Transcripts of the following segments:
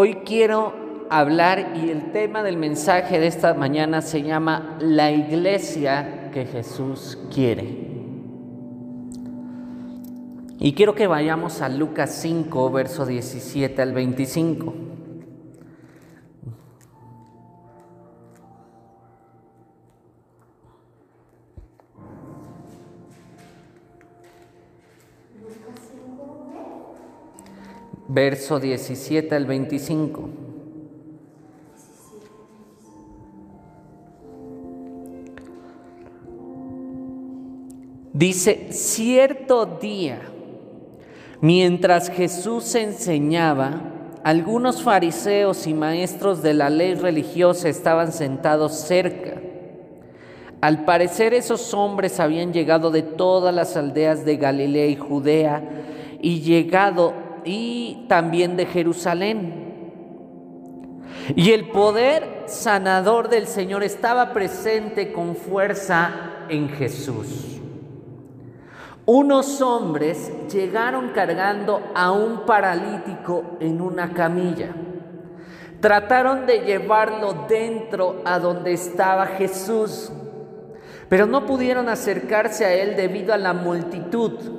Hoy quiero hablar y el tema del mensaje de esta mañana se llama La iglesia que Jesús quiere. Y quiero que vayamos a Lucas 5, verso 17 al 25. Verso 17 al 25. Dice, cierto día, mientras Jesús enseñaba, algunos fariseos y maestros de la ley religiosa estaban sentados cerca. Al parecer esos hombres habían llegado de todas las aldeas de Galilea y Judea y llegado y también de Jerusalén. Y el poder sanador del Señor estaba presente con fuerza en Jesús. Unos hombres llegaron cargando a un paralítico en una camilla. Trataron de llevarlo dentro a donde estaba Jesús, pero no pudieron acercarse a él debido a la multitud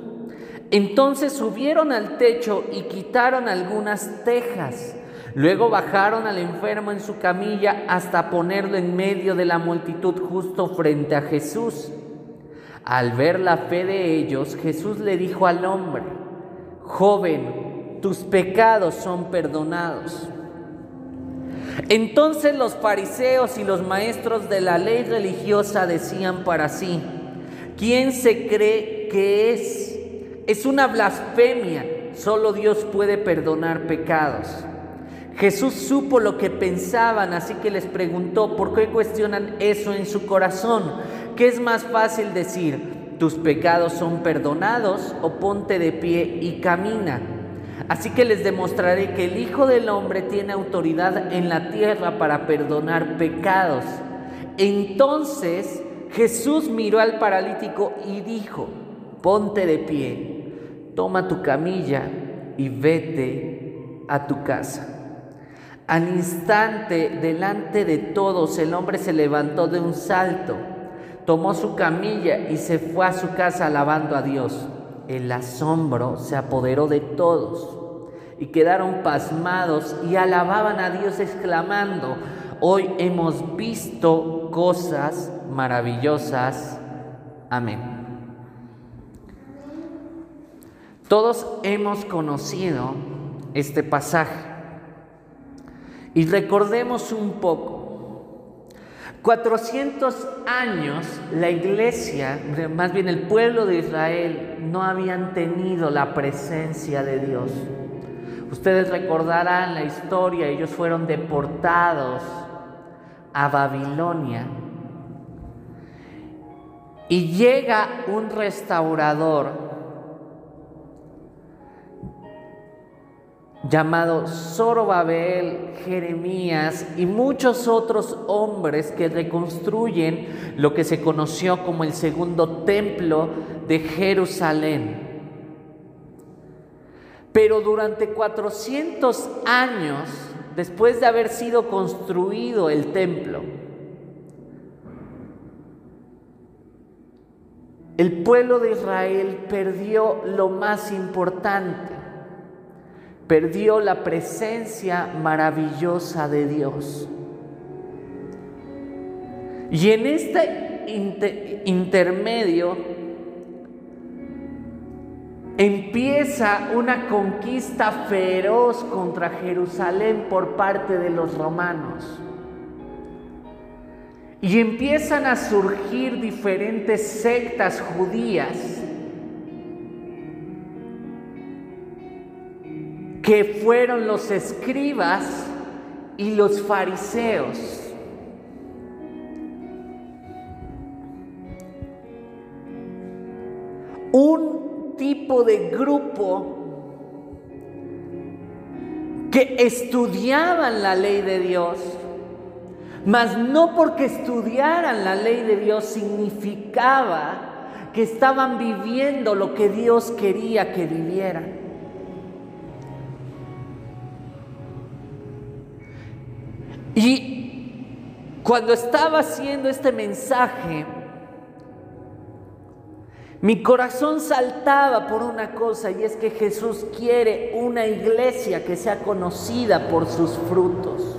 entonces subieron al techo y quitaron algunas tejas. Luego bajaron al enfermo en su camilla hasta ponerlo en medio de la multitud justo frente a Jesús. Al ver la fe de ellos, Jesús le dijo al hombre, joven, tus pecados son perdonados. Entonces los fariseos y los maestros de la ley religiosa decían para sí, ¿quién se cree que es? Es una blasfemia. Solo Dios puede perdonar pecados. Jesús supo lo que pensaban, así que les preguntó, ¿por qué cuestionan eso en su corazón? ¿Qué es más fácil decir? ¿Tus pecados son perdonados o ponte de pie y camina? Así que les demostraré que el Hijo del Hombre tiene autoridad en la tierra para perdonar pecados. Entonces Jesús miró al paralítico y dijo, ponte de pie toma tu camilla y vete a tu casa. Al instante, delante de todos, el hombre se levantó de un salto, tomó su camilla y se fue a su casa alabando a Dios. El asombro se apoderó de todos y quedaron pasmados y alababan a Dios exclamando, hoy hemos visto cosas maravillosas. Amén. Todos hemos conocido este pasaje y recordemos un poco. 400 años la iglesia, más bien el pueblo de Israel, no habían tenido la presencia de Dios. Ustedes recordarán la historia, ellos fueron deportados a Babilonia. Y llega un restaurador llamado Zorobabel, Jeremías y muchos otros hombres que reconstruyen lo que se conoció como el segundo templo de Jerusalén. Pero durante 400 años, después de haber sido construido el templo, el pueblo de Israel perdió lo más importante perdió la presencia maravillosa de Dios. Y en este intermedio empieza una conquista feroz contra Jerusalén por parte de los romanos. Y empiezan a surgir diferentes sectas judías que fueron los escribas y los fariseos. Un tipo de grupo que estudiaban la ley de Dios, mas no porque estudiaran la ley de Dios significaba que estaban viviendo lo que Dios quería que vivieran. Y cuando estaba haciendo este mensaje, mi corazón saltaba por una cosa y es que Jesús quiere una iglesia que sea conocida por sus frutos.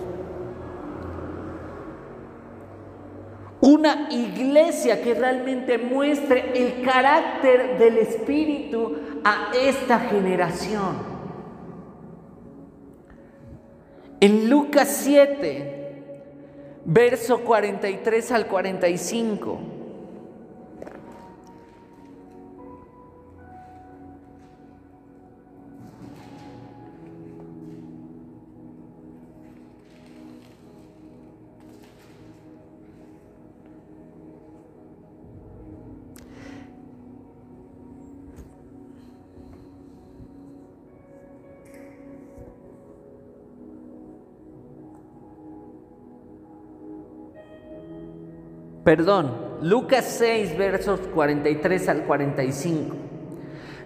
Una iglesia que realmente muestre el carácter del Espíritu a esta generación. En Lucas 7, verso 43 al 45. Perdón, Lucas 6, versos 43 al 45.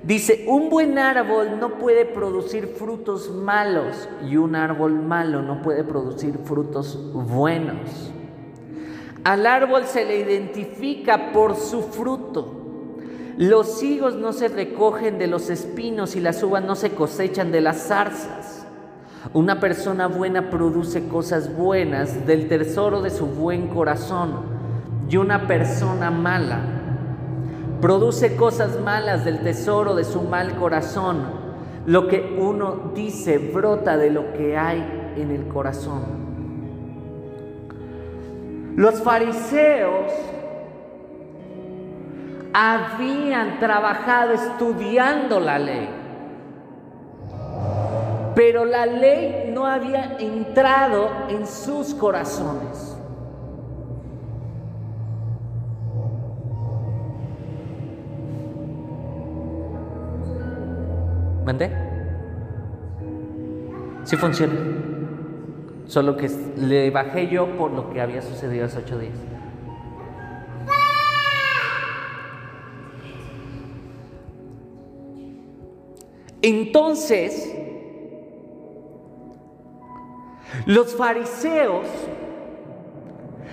Dice, un buen árbol no puede producir frutos malos y un árbol malo no puede producir frutos buenos. Al árbol se le identifica por su fruto. Los higos no se recogen de los espinos y las uvas no se cosechan de las zarzas. Una persona buena produce cosas buenas del tesoro de su buen corazón y una persona mala produce cosas malas del tesoro de su mal corazón. Lo que uno dice brota de lo que hay en el corazón. Los fariseos habían trabajado estudiando la ley, pero la ley no había entrado en sus corazones. ¿Mandé? Sí funciona. Solo que le bajé yo por lo que había sucedido hace ocho días. Entonces, los fariseos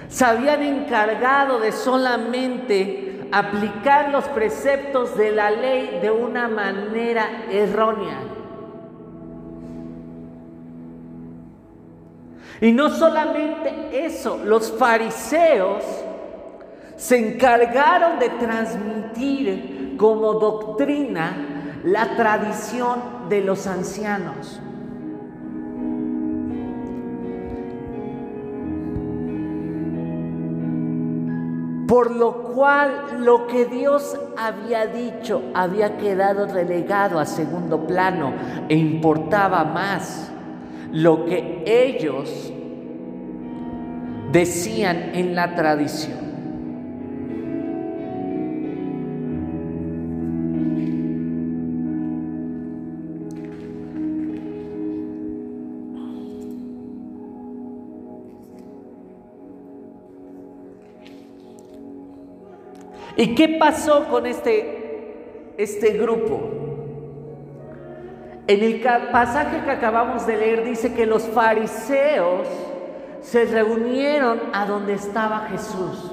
se habían encargado de solamente aplicar los preceptos de la ley de una manera errónea. Y no solamente eso, los fariseos se encargaron de transmitir como doctrina la tradición de los ancianos. Por lo cual lo que Dios había dicho había quedado relegado a segundo plano e importaba más lo que ellos decían en la tradición. ¿Y qué pasó con este, este grupo? En el pasaje que acabamos de leer dice que los fariseos se reunieron a donde estaba Jesús.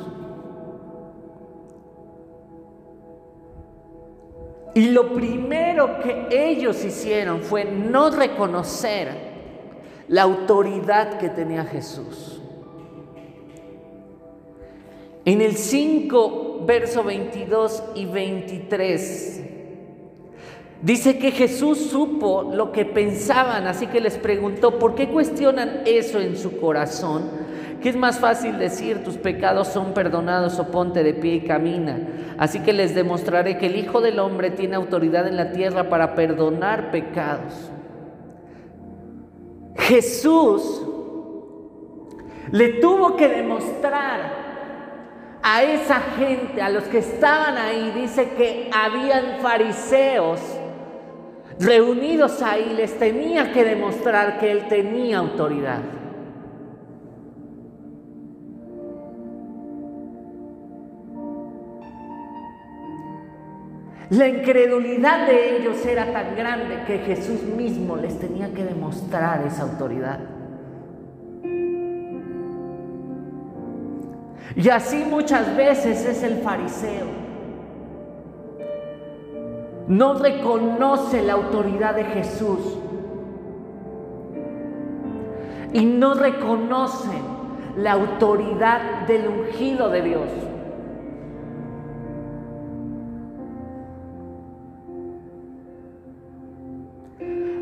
Y lo primero que ellos hicieron fue no reconocer la autoridad que tenía Jesús. En el 5 verso 22 y 23. Dice que Jesús supo lo que pensaban, así que les preguntó, ¿por qué cuestionan eso en su corazón? Que es más fácil decir, tus pecados son perdonados o ponte de pie y camina. Así que les demostraré que el Hijo del Hombre tiene autoridad en la tierra para perdonar pecados. Jesús le tuvo que demostrar a esa gente, a los que estaban ahí, dice que habían fariseos reunidos ahí, les tenía que demostrar que él tenía autoridad. La incredulidad de ellos era tan grande que Jesús mismo les tenía que demostrar esa autoridad. Y así muchas veces es el fariseo. No reconoce la autoridad de Jesús. Y no reconoce la autoridad del ungido de Dios.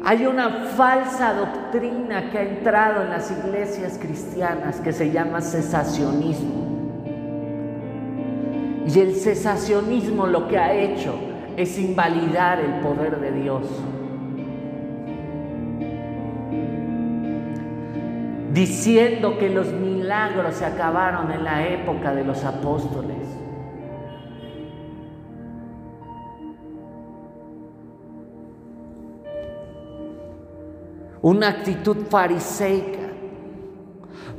Hay una falsa doctrina que ha entrado en las iglesias cristianas que se llama cesacionismo. Y el cesacionismo lo que ha hecho es invalidar el poder de Dios. Diciendo que los milagros se acabaron en la época de los apóstoles. una actitud fariseica,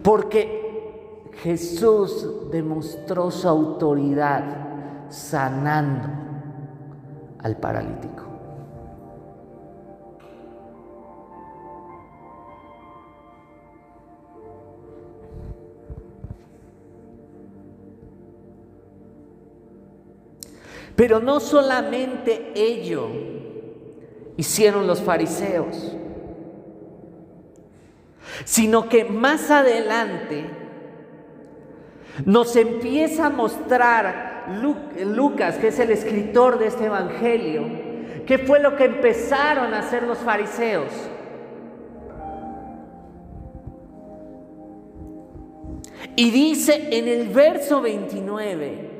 porque Jesús demostró su autoridad sanando al paralítico. Pero no solamente ello hicieron los fariseos sino que más adelante nos empieza a mostrar Lucas, que es el escritor de este Evangelio, qué fue lo que empezaron a hacer los fariseos. Y dice en el verso 29,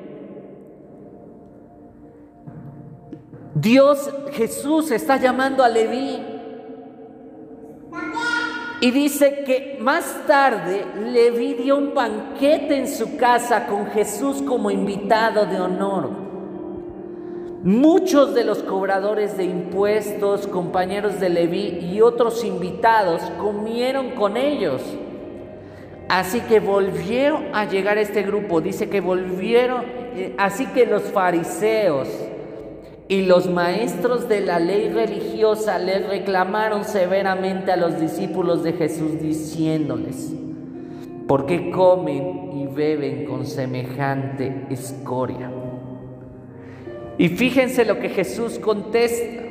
Dios Jesús está llamando a Leví y dice que más tarde Leví dio un banquete en su casa con Jesús como invitado de honor. Muchos de los cobradores de impuestos, compañeros de Leví y otros invitados comieron con ellos. Así que volvieron a llegar este grupo, dice que volvieron, eh, así que los fariseos, y los maestros de la ley religiosa le reclamaron severamente a los discípulos de Jesús diciéndoles, ¿por qué comen y beben con semejante escoria? Y fíjense lo que Jesús contesta.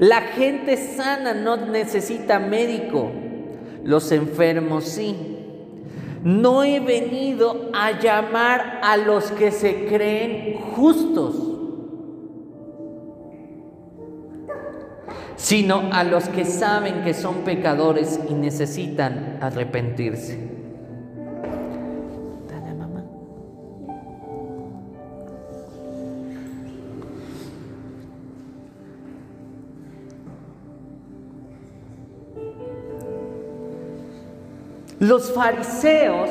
La gente sana no necesita médico, los enfermos sí. No he venido a llamar a los que se creen justos sino a los que saben que son pecadores y necesitan arrepentirse. Los fariseos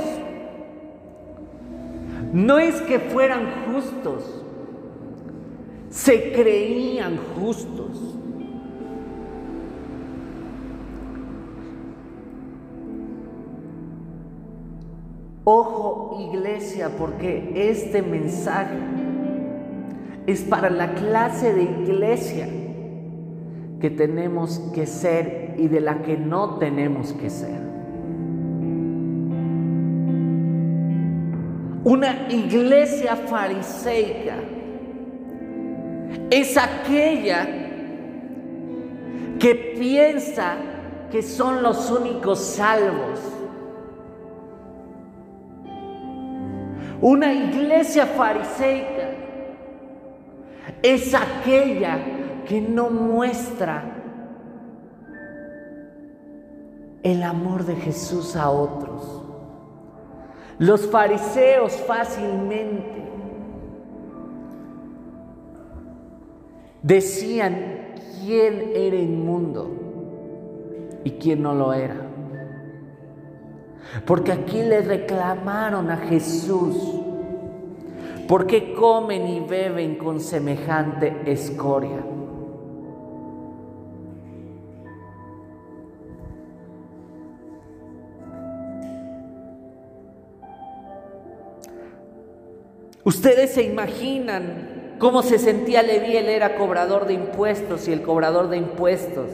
no es que fueran justos, se creían justos. Ojo iglesia, porque este mensaje es para la clase de iglesia que tenemos que ser y de la que no tenemos que ser. Una iglesia fariseica es aquella que piensa que son los únicos salvos Una iglesia fariseica es aquella que no muestra el amor de Jesús a otros. Los fariseos fácilmente decían quién era inmundo y quién no lo era. Porque aquí le reclamaron a Jesús. ¿Por qué comen y beben con semejante escoria? Ustedes se imaginan cómo se sentía Leví, él era cobrador de impuestos y el cobrador de impuestos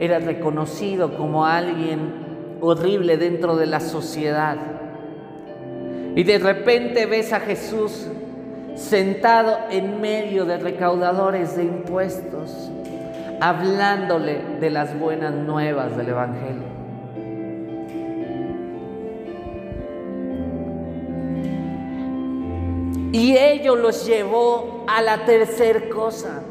era reconocido como alguien horrible dentro de la sociedad. Y de repente ves a Jesús sentado en medio de recaudadores de impuestos, hablándole de las buenas nuevas del Evangelio. Y ello los llevó a la tercera cosa.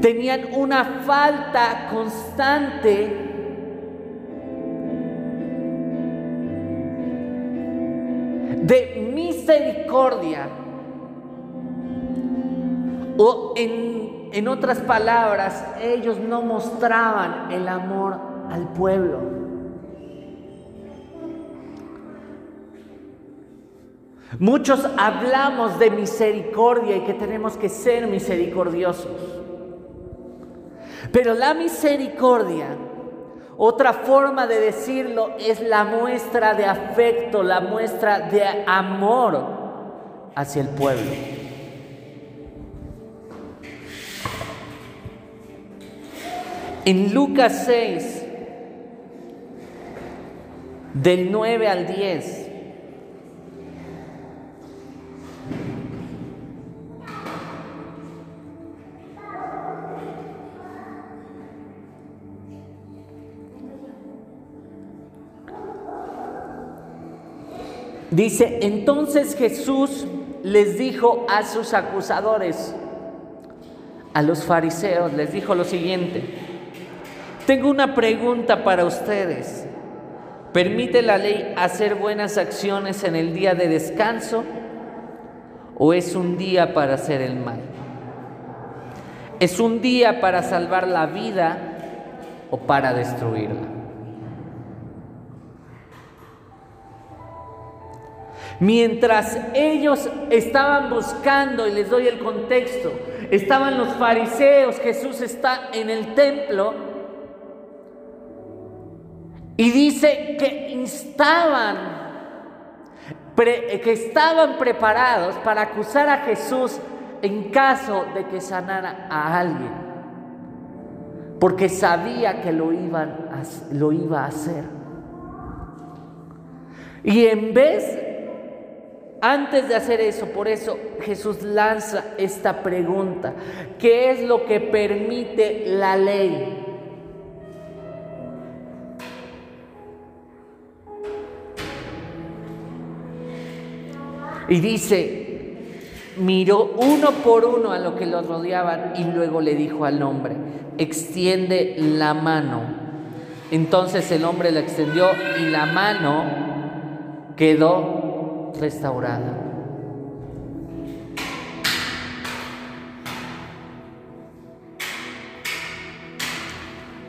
Tenían una falta constante de misericordia. O en, en otras palabras, ellos no mostraban el amor al pueblo. Muchos hablamos de misericordia y que tenemos que ser misericordiosos. Pero la misericordia, otra forma de decirlo, es la muestra de afecto, la muestra de amor hacia el pueblo. En Lucas 6, del 9 al 10, Dice, entonces Jesús les dijo a sus acusadores, a los fariseos, les dijo lo siguiente, tengo una pregunta para ustedes. ¿Permite la ley hacer buenas acciones en el día de descanso o es un día para hacer el mal? ¿Es un día para salvar la vida o para destruirla? Mientras ellos estaban buscando, y les doy el contexto, estaban los fariseos, Jesús está en el templo, y dice que instaban, que estaban preparados para acusar a Jesús en caso de que sanara a alguien, porque sabía que lo, iban lo iba a hacer. Y en vez antes de hacer eso, por eso Jesús lanza esta pregunta. ¿Qué es lo que permite la ley? Y dice, miró uno por uno a lo que los rodeaban y luego le dijo al hombre, extiende la mano. Entonces el hombre la extendió y la mano quedó restaurada.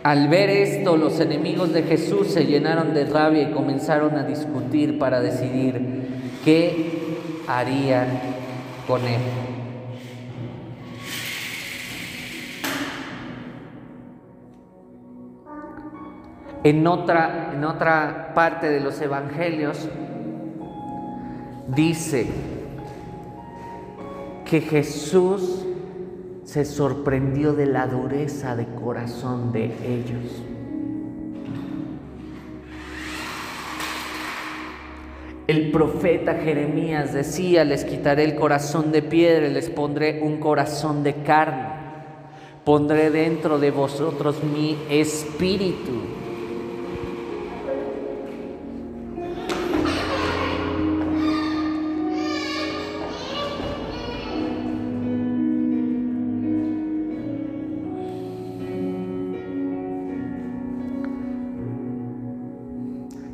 Al ver esto, los enemigos de Jesús se llenaron de rabia y comenzaron a discutir para decidir qué harían con él. En otra, en otra parte de los evangelios, dice que Jesús se sorprendió de la dureza de corazón de ellos. El profeta Jeremías decía, les quitaré el corazón de piedra y les pondré un corazón de carne. Pondré dentro de vosotros mi espíritu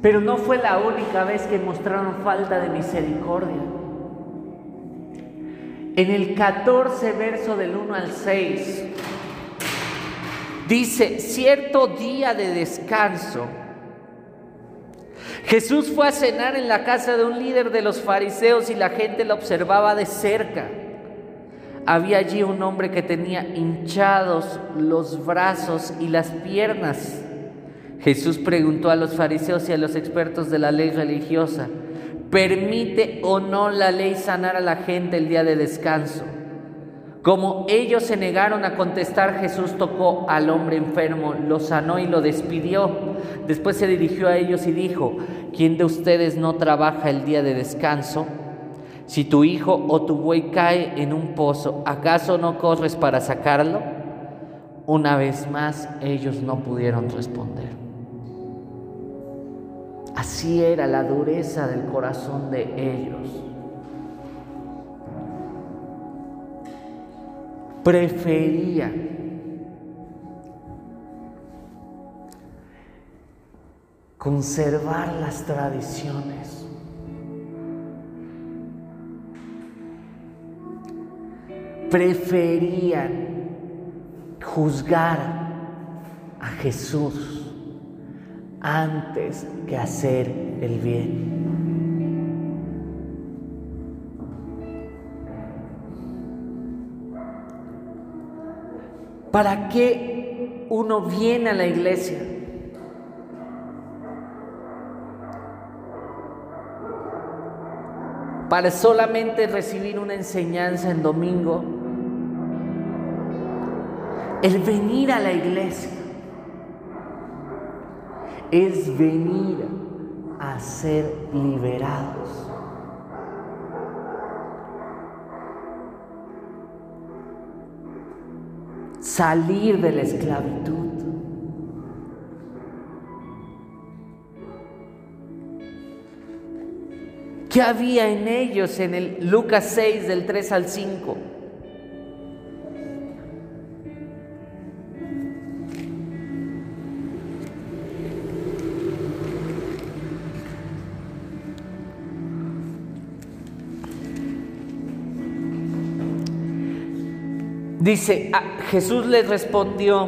Pero no fue la única vez que mostraron falta de misericordia. En el 14 verso del 1 al 6 dice, cierto día de descanso, Jesús fue a cenar en la casa de un líder de los fariseos y la gente lo observaba de cerca. Había allí un hombre que tenía hinchados los brazos y las piernas Jesús preguntó a los fariseos y a los expertos de la ley religiosa, ¿permite o no la ley sanar a la gente el día de descanso? Como ellos se negaron a contestar, Jesús tocó al hombre enfermo, lo sanó y lo despidió. Después se dirigió a ellos y dijo, ¿quién de ustedes no trabaja el día de descanso? Si tu hijo o tu buey cae en un pozo, ¿acaso no corres para sacarlo? Una vez más ellos no pudieron responder. Así era la dureza del corazón de ellos. prefería conservar las tradiciones. Preferían juzgar a Jesús antes que hacer el bien. ¿Para qué uno viene a la iglesia? Para solamente recibir una enseñanza en domingo. El venir a la iglesia es venir a ser liberados. salir de la esclavitud. ¿Qué había en ellos en el Lucas 6 del 3 al 5? Dice, ah, Jesús les respondió,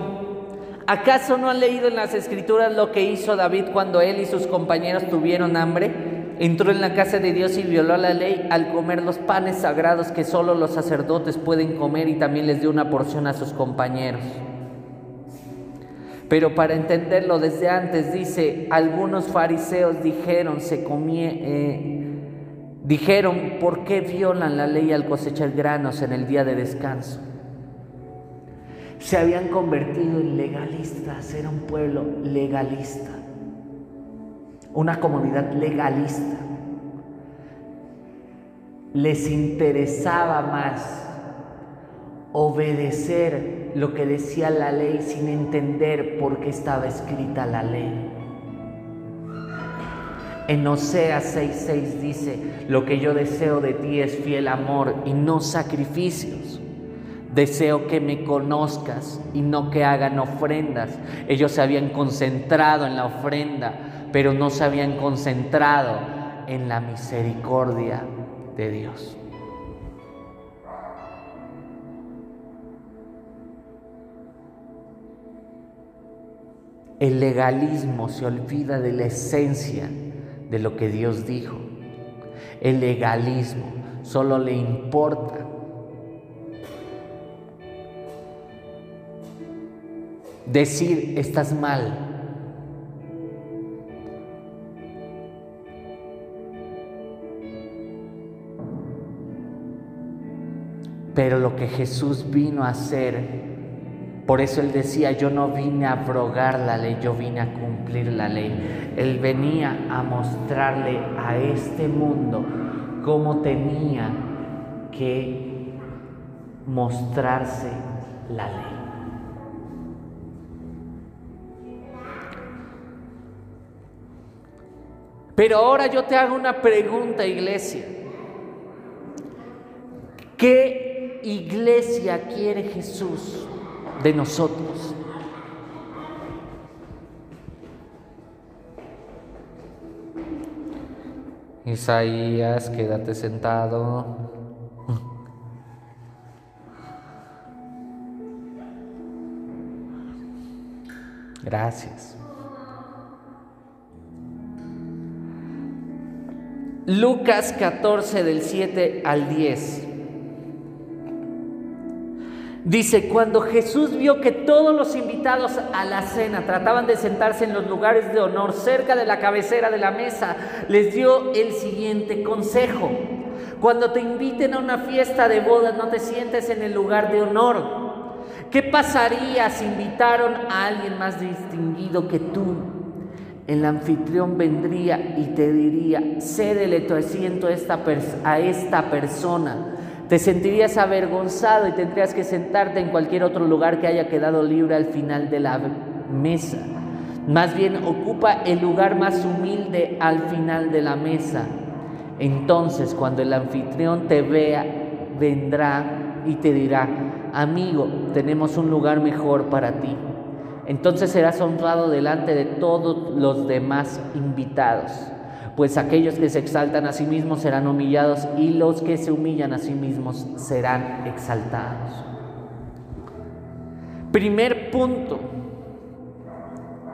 ¿acaso no han leído en las escrituras lo que hizo David cuando él y sus compañeros tuvieron hambre? Entró en la casa de Dios y violó la ley al comer los panes sagrados que solo los sacerdotes pueden comer y también les dio una porción a sus compañeros. Pero para entenderlo desde antes dice, algunos fariseos dijeron, se eh, dijeron, ¿por qué violan la ley al cosechar granos en el día de descanso? Se habían convertido en legalistas, era un pueblo legalista, una comunidad legalista. Les interesaba más obedecer lo que decía la ley sin entender por qué estaba escrita la ley. En Oseas 6:6 dice, lo que yo deseo de ti es fiel amor y no sacrificios. Deseo que me conozcas y no que hagan ofrendas. Ellos se habían concentrado en la ofrenda, pero no se habían concentrado en la misericordia de Dios. El legalismo se olvida de la esencia de lo que Dios dijo. El legalismo solo le importa decir estás mal. Pero lo que Jesús vino a hacer, por eso él decía, yo no vine a abrogar la ley, yo vine a cumplir la ley. Él venía a mostrarle a este mundo cómo tenía que mostrarse la ley. Pero ahora yo te hago una pregunta, iglesia. ¿Qué iglesia quiere Jesús de nosotros? Isaías, quédate sentado. Gracias. Lucas 14 del 7 al 10. Dice, cuando Jesús vio que todos los invitados a la cena trataban de sentarse en los lugares de honor cerca de la cabecera de la mesa, les dio el siguiente consejo. Cuando te inviten a una fiesta de bodas no te sientes en el lugar de honor. ¿Qué pasaría si invitaron a alguien más distinguido que tú? El anfitrión vendría y te diría, cédele tu asiento a esta, a esta persona. Te sentirías avergonzado y tendrías que sentarte en cualquier otro lugar que haya quedado libre al final de la mesa. Más bien ocupa el lugar más humilde al final de la mesa. Entonces cuando el anfitrión te vea, vendrá y te dirá, amigo, tenemos un lugar mejor para ti. Entonces serás honrado delante de todos los demás invitados, pues aquellos que se exaltan a sí mismos serán humillados y los que se humillan a sí mismos serán exaltados. Primer punto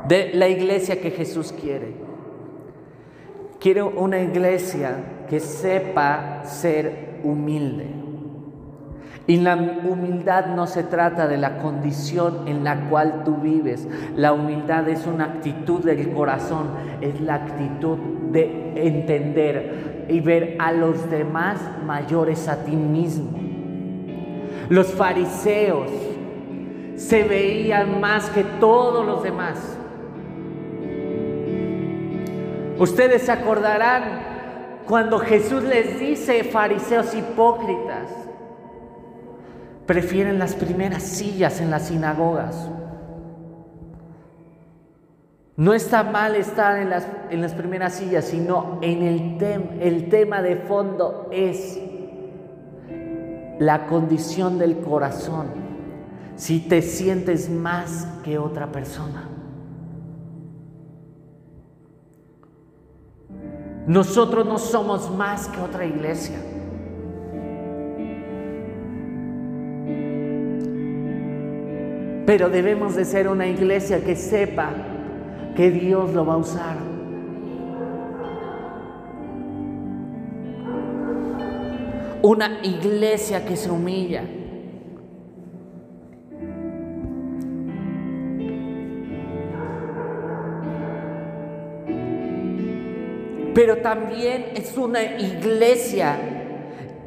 de la iglesia que Jesús quiere. Quiere una iglesia que sepa ser humilde. Y la humildad no se trata de la condición en la cual tú vives. La humildad es una actitud del corazón, es la actitud de entender y ver a los demás mayores a ti mismo. Los fariseos se veían más que todos los demás. Ustedes se acordarán cuando Jesús les dice, fariseos hipócritas, prefieren las primeras sillas en las sinagogas. No está mal estar en las, en las primeras sillas, sino en el, el tema de fondo es la condición del corazón. Si te sientes más que otra persona. Nosotros no somos más que otra iglesia. Pero debemos de ser una iglesia que sepa que Dios lo va a usar. Una iglesia que se humilla. Pero también es una iglesia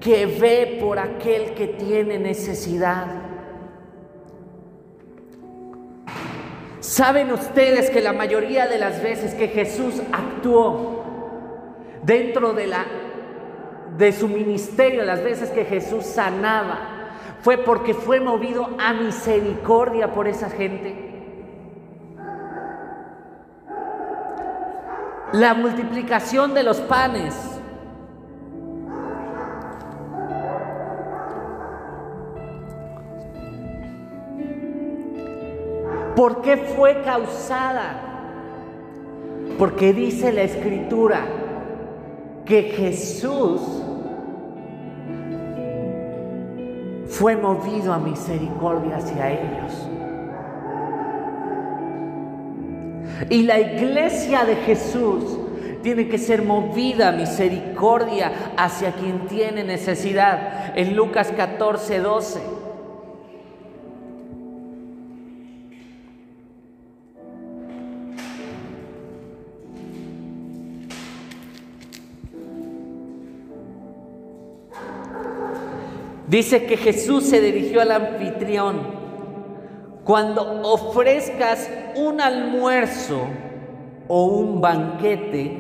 que ve por aquel que tiene necesidad. ¿Saben ustedes que la mayoría de las veces que Jesús actuó dentro de, la, de su ministerio, las veces que Jesús sanaba, fue porque fue movido a misericordia por esa gente? La multiplicación de los panes ¿Por qué fue causada? Porque dice la escritura que Jesús fue movido a misericordia hacia ellos. Y la iglesia de Jesús tiene que ser movida a misericordia hacia quien tiene necesidad. En Lucas 14, 12. Dice que Jesús se dirigió al anfitrión. Cuando ofrezcas un almuerzo o un banquete,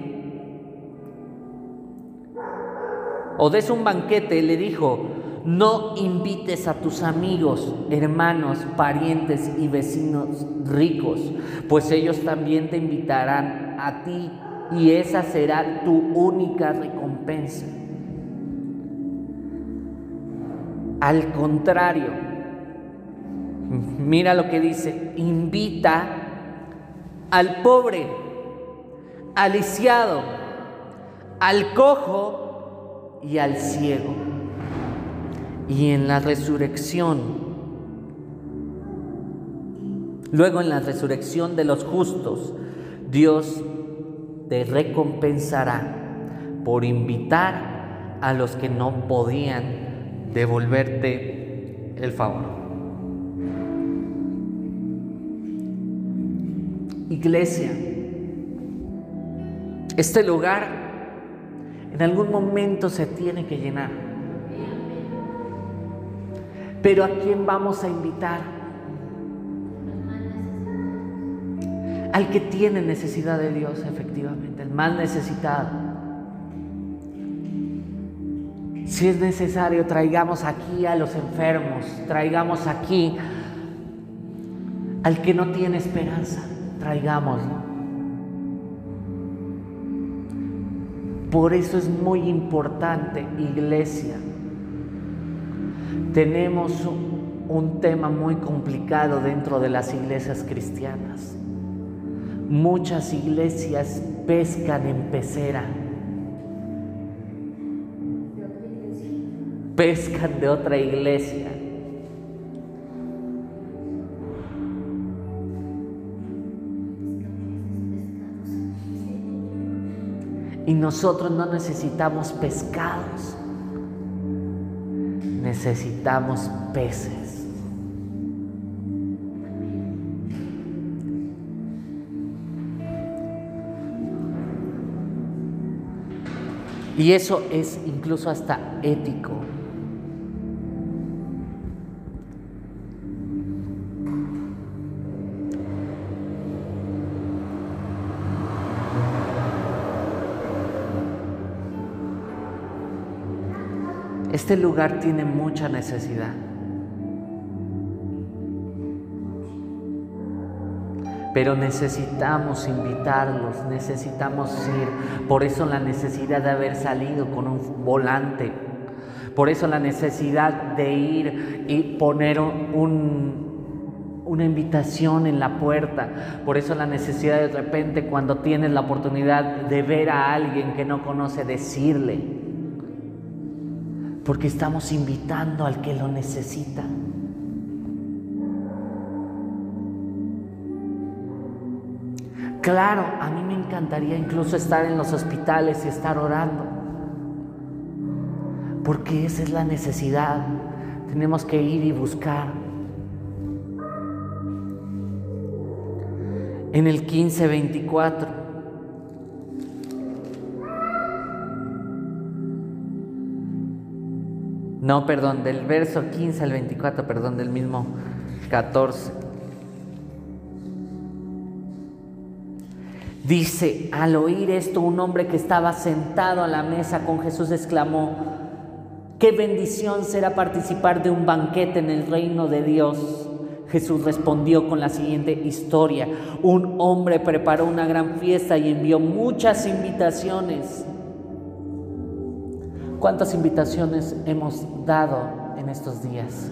o des un banquete, le dijo, no invites a tus amigos, hermanos, parientes y vecinos ricos, pues ellos también te invitarán a ti y esa será tu única recompensa. Al contrario, mira lo que dice, invita al pobre, al lisiado, al cojo y al ciego. Y en la resurrección, luego en la resurrección de los justos, Dios te recompensará por invitar a los que no podían devolverte el favor. Iglesia, este lugar En algún momento se tiene que llenar. Pero ¿a quién vamos a invitar? Al que tiene necesidad de Dios, efectivamente, el más necesitado. Si es necesario, traigamos aquí a los enfermos, traigamos aquí al que no tiene esperanza, traigámoslo. Por eso es muy importante, iglesia. Tenemos un tema muy complicado dentro de las iglesias cristianas. Muchas iglesias pescan en pecera. Pescan de otra iglesia. Y nosotros no necesitamos pescados, necesitamos peces. Y eso es incluso hasta ético. Este lugar tiene mucha necesidad. Pero necesitamos invitarlos, necesitamos ir. Por eso la necesidad de haber salido con un volante. Por eso la necesidad de ir y poner un, una invitación en la puerta. Por eso la necesidad de repente cuando tienes la oportunidad de ver a alguien que no conoce, decirle porque estamos invitando al que lo necesita. Claro, a mí me encantaría incluso estar en los hospitales y estar orando, porque esa es la necesidad. Tenemos que ir y buscar. En el 1524 No, perdón, del verso 15 al 24, perdón, del mismo 14. Dice, al oír esto, un hombre que estaba sentado a la mesa con Jesús exclamó, qué bendición será participar de un banquete en el reino de Dios. Jesús respondió con la siguiente historia. Un hombre preparó una gran fiesta y envió muchas invitaciones. ¿Cuántas invitaciones hemos dado en estos días?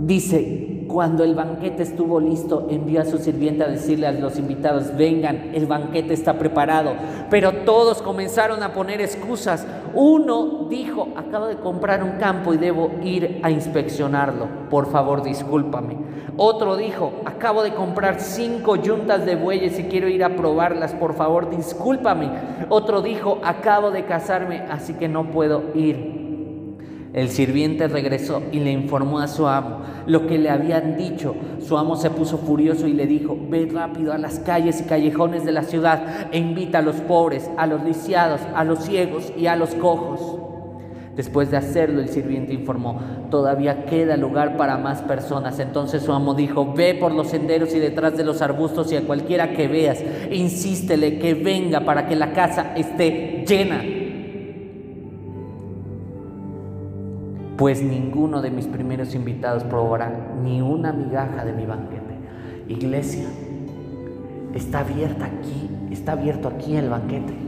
Dice, cuando el banquete estuvo listo, envió a su sirviente a decirle a los invitados, vengan, el banquete está preparado. Pero todos comenzaron a poner excusas. Uno dijo, acabo de comprar un campo y debo ir a inspeccionarlo. Por favor, discúlpame. Otro dijo, acabo de comprar cinco yuntas de bueyes y quiero ir a probarlas, por favor, discúlpame. Otro dijo, acabo de casarme, así que no puedo ir. El sirviente regresó y le informó a su amo lo que le habían dicho. Su amo se puso furioso y le dijo, ve rápido a las calles y callejones de la ciudad e invita a los pobres, a los lisiados, a los ciegos y a los cojos. Después de hacerlo, el sirviente informó, todavía queda lugar para más personas. Entonces su amo dijo, ve por los senderos y detrás de los arbustos y a cualquiera que veas, insístele que venga para que la casa esté llena. Pues ninguno de mis primeros invitados probará ni una migaja de mi banquete. Iglesia, está abierta aquí, está abierto aquí el banquete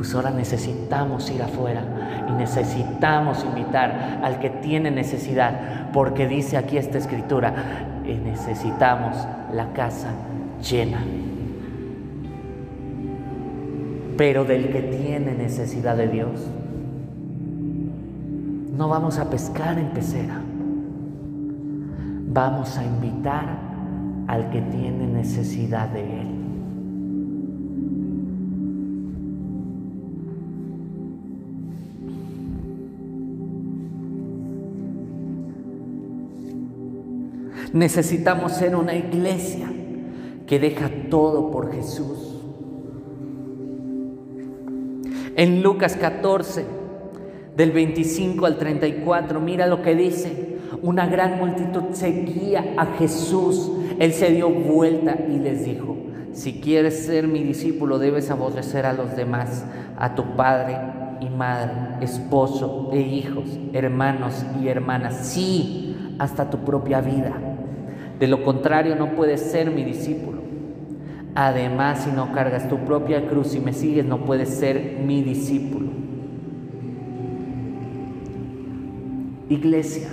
pues ahora necesitamos ir afuera y necesitamos invitar al que tiene necesidad, porque dice aquí esta escritura, eh, necesitamos la casa llena. Pero del que tiene necesidad de Dios, no vamos a pescar en pecera, vamos a invitar al que tiene necesidad de Él. Necesitamos ser una iglesia que deja todo por Jesús. En Lucas 14, del 25 al 34, mira lo que dice. Una gran multitud seguía a Jesús. Él se dio vuelta y les dijo, si quieres ser mi discípulo debes aborrecer a los demás, a tu padre y madre, esposo e hijos, hermanos y hermanas, sí, hasta tu propia vida. De lo contrario no puedes ser mi discípulo. Además, si no cargas tu propia cruz y me sigues, no puedes ser mi discípulo. Iglesia,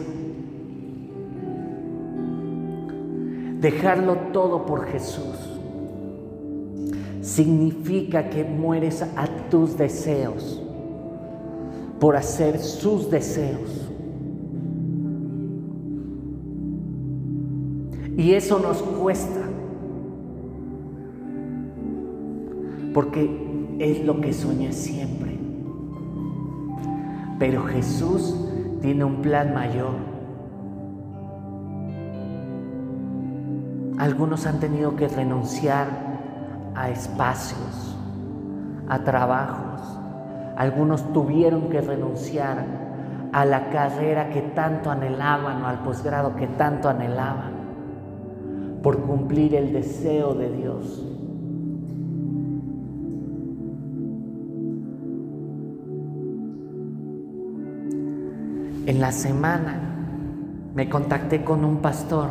dejarlo todo por Jesús significa que mueres a tus deseos por hacer sus deseos. Y eso nos cuesta, porque es lo que soñé siempre. Pero Jesús tiene un plan mayor. Algunos han tenido que renunciar a espacios, a trabajos. Algunos tuvieron que renunciar a la carrera que tanto anhelaban o al posgrado que tanto anhelaban por cumplir el deseo de Dios. En la semana me contacté con un pastor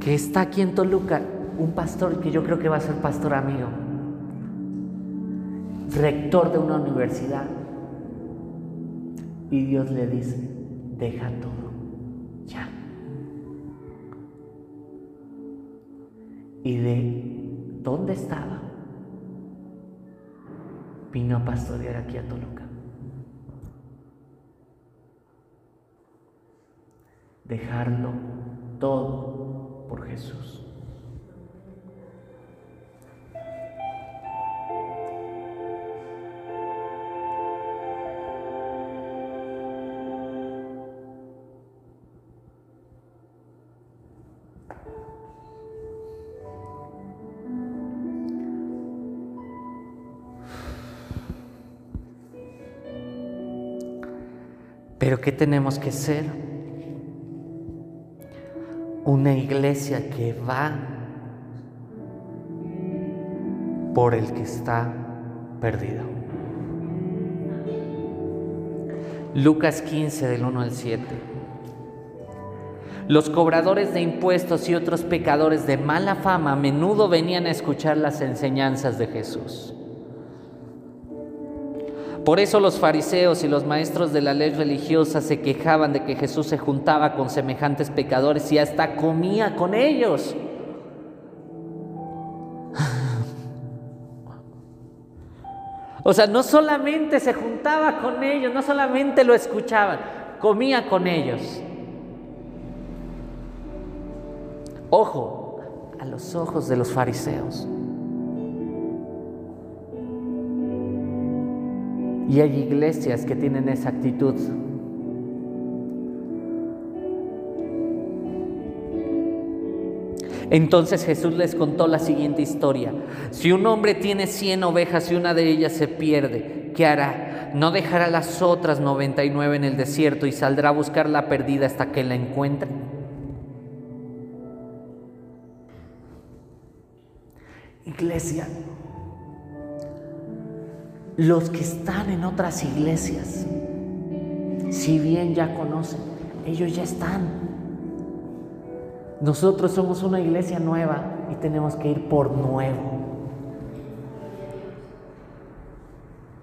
que está aquí en Toluca un pastor que yo creo que va a ser pastor amigo, rector de una universidad. Y Dios le dice, deja todo, ya. Y de dónde estaba, vino a pastorear aquí a Toluca. Dejarlo todo por Jesús. Pero ¿qué tenemos que ser? Una iglesia que va por el que está perdido. Lucas 15 del 1 al 7. Los cobradores de impuestos y otros pecadores de mala fama a menudo venían a escuchar las enseñanzas de Jesús. Por eso los fariseos y los maestros de la ley religiosa se quejaban de que Jesús se juntaba con semejantes pecadores y hasta comía con ellos. O sea, no solamente se juntaba con ellos, no solamente lo escuchaban, comía con ellos. Ojo, a los ojos de los fariseos. Y hay iglesias que tienen esa actitud. Entonces Jesús les contó la siguiente historia. Si un hombre tiene 100 ovejas y una de ellas se pierde, ¿qué hará? ¿No dejará las otras 99 en el desierto y saldrá a buscar la perdida hasta que la encuentre? Iglesia, los que están en otras iglesias, si bien ya conocen, ellos ya están. Nosotros somos una iglesia nueva y tenemos que ir por nuevo,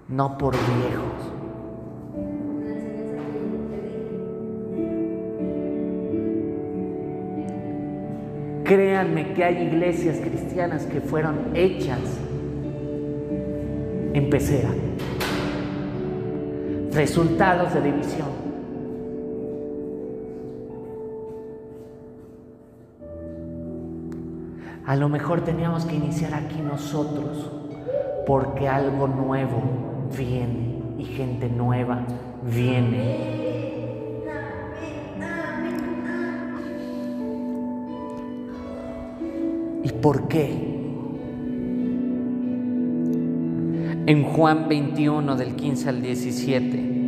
no por viejos. Créanme que hay iglesias cristianas que fueron hechas en pecera. Resultados de división. A lo mejor teníamos que iniciar aquí nosotros, porque algo nuevo viene y gente nueva viene. ¿Por qué? En Juan 21 del 15 al 17.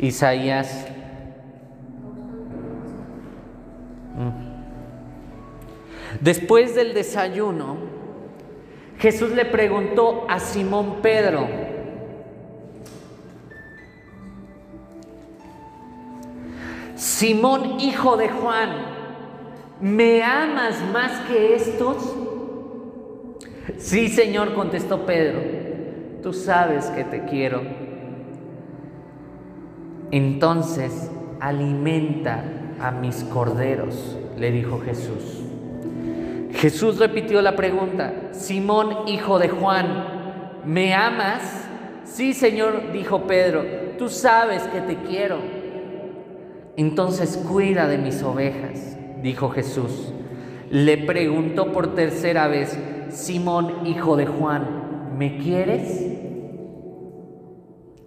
Isaías. Mm. Después del desayuno, Jesús le preguntó a Simón Pedro, Simón, hijo de Juan, ¿me amas más que estos? Sí, Señor, contestó Pedro, tú sabes que te quiero. Entonces, alimenta a mis corderos, le dijo Jesús. Jesús repitió la pregunta, Simón, hijo de Juan, ¿me amas? Sí, Señor, dijo Pedro, tú sabes que te quiero. Entonces cuida de mis ovejas, dijo Jesús. Le preguntó por tercera vez, Simón, hijo de Juan, ¿me quieres?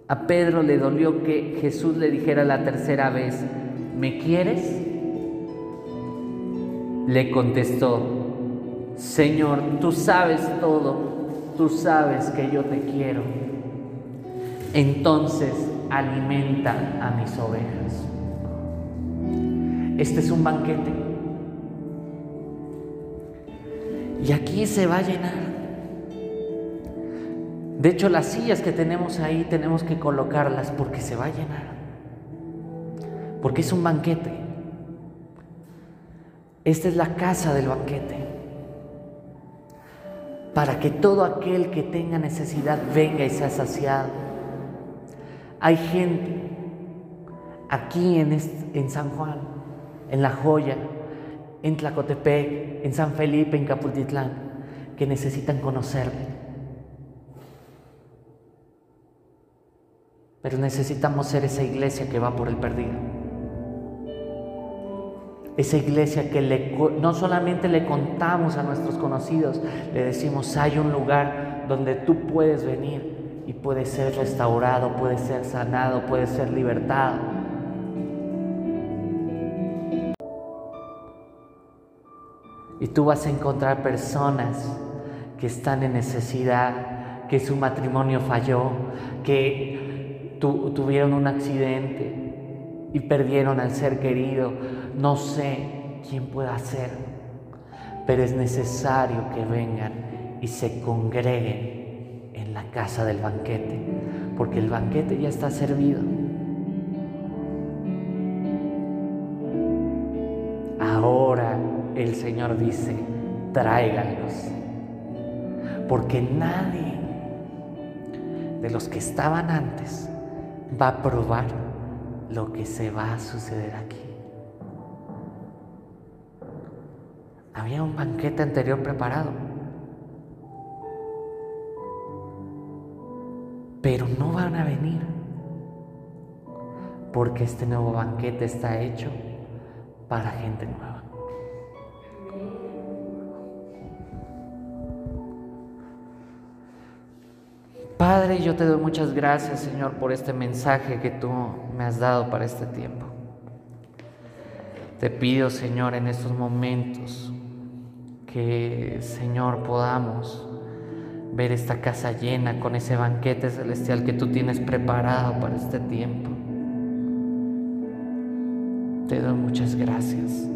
A Pedro le dolió que Jesús le dijera la tercera vez, ¿me quieres? Le contestó, Señor, tú sabes todo, tú sabes que yo te quiero. Entonces alimenta a mis ovejas. Este es un banquete. Y aquí se va a llenar. De hecho, las sillas que tenemos ahí tenemos que colocarlas porque se va a llenar. Porque es un banquete. Esta es la casa del banquete para que todo aquel que tenga necesidad venga y sea saciado. Hay gente aquí en, San Juan, en La Joya, en Tlacotepec, en San Felipe, en Capultitlán, que necesitan conocerle. Pero necesitamos ser esa iglesia que va por el perdido esa iglesia que no solamente le contamos a nuestros conocidos, le decimos, hay un lugar donde tú puedes venir y puedes ser restaurado, puedes ser sanado, puedes ser libertado. Y tú vas a encontrar personas que están en necesidad, que su matrimonio falló, que tuvieron un accidente, y perdieron al ser querido. No sé quién pueda hacer, pero es necesario que vengan y se congreguen en la casa del banquete, porque el banquete ya está servido. El Señor dice, tráiganlos, porque nadie de los que estaban antes va a probar lo que se va a suceder aquí. Había un banquete anterior preparado. Pero no van a venir. Porque este nuevo banquete está hecho para gente nueva. Padre, yo te doy muchas gracias, Señor, por este mensaje que tú me has dado para este tiempo. Te pido, Señor, en estos momentos que, Señor, podamos ver esta casa llena con ese banquete celestial que tú tienes preparado para este tiempo. Te doy muchas gracias.